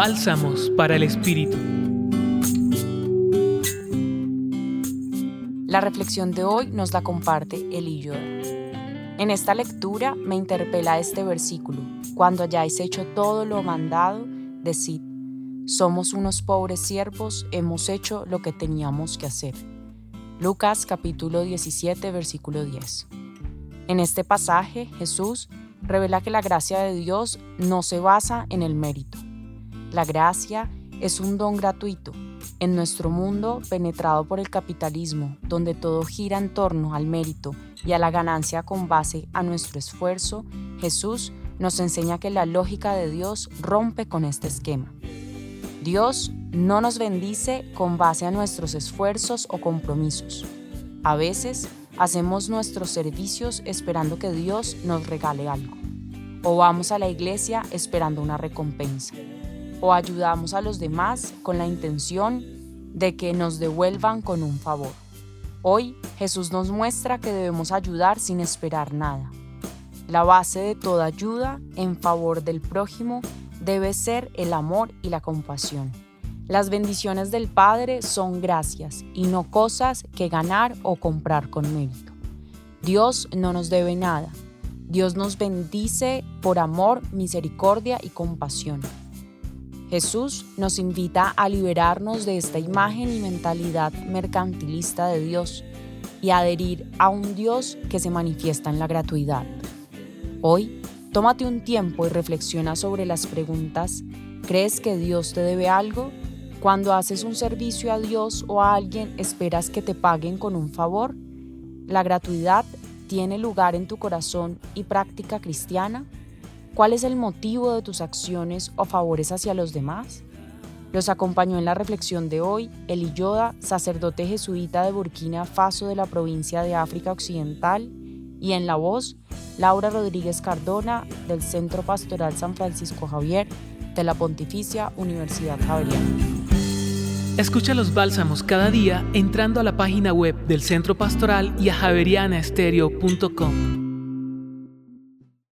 Bálsamos para el Espíritu. La reflexión de hoy nos la comparte Elillo. En esta lectura me interpela este versículo. Cuando hayáis hecho todo lo mandado, decid, somos unos pobres siervos, hemos hecho lo que teníamos que hacer. Lucas capítulo 17 versículo 10. En este pasaje Jesús revela que la gracia de Dios no se basa en el mérito. La gracia es un don gratuito. En nuestro mundo penetrado por el capitalismo, donde todo gira en torno al mérito y a la ganancia con base a nuestro esfuerzo, Jesús nos enseña que la lógica de Dios rompe con este esquema. Dios no nos bendice con base a nuestros esfuerzos o compromisos. A veces hacemos nuestros servicios esperando que Dios nos regale algo. O vamos a la iglesia esperando una recompensa. O ayudamos a los demás con la intención de que nos devuelvan con un favor. Hoy Jesús nos muestra que debemos ayudar sin esperar nada. La base de toda ayuda en favor del prójimo debe ser el amor y la compasión. Las bendiciones del Padre son gracias y no cosas que ganar o comprar con mérito. Dios no nos debe nada. Dios nos bendice por amor, misericordia y compasión. Jesús nos invita a liberarnos de esta imagen y mentalidad mercantilista de Dios y adherir a un Dios que se manifiesta en la gratuidad. Hoy, tómate un tiempo y reflexiona sobre las preguntas ¿Crees que Dios te debe algo? Cuando haces un servicio a Dios o a alguien, ¿esperas que te paguen con un favor? ¿La gratuidad tiene lugar en tu corazón y práctica cristiana? ¿Cuál es el motivo de tus acciones o favores hacia los demás? Los acompañó en la reflexión de hoy Eli Yoda, sacerdote jesuita de Burkina Faso de la provincia de África Occidental, y en la voz, Laura Rodríguez Cardona, del Centro Pastoral San Francisco Javier, de la Pontificia Universidad Javeriana. Escucha los bálsamos cada día entrando a la página web del Centro Pastoral y a javerianaestereo.com.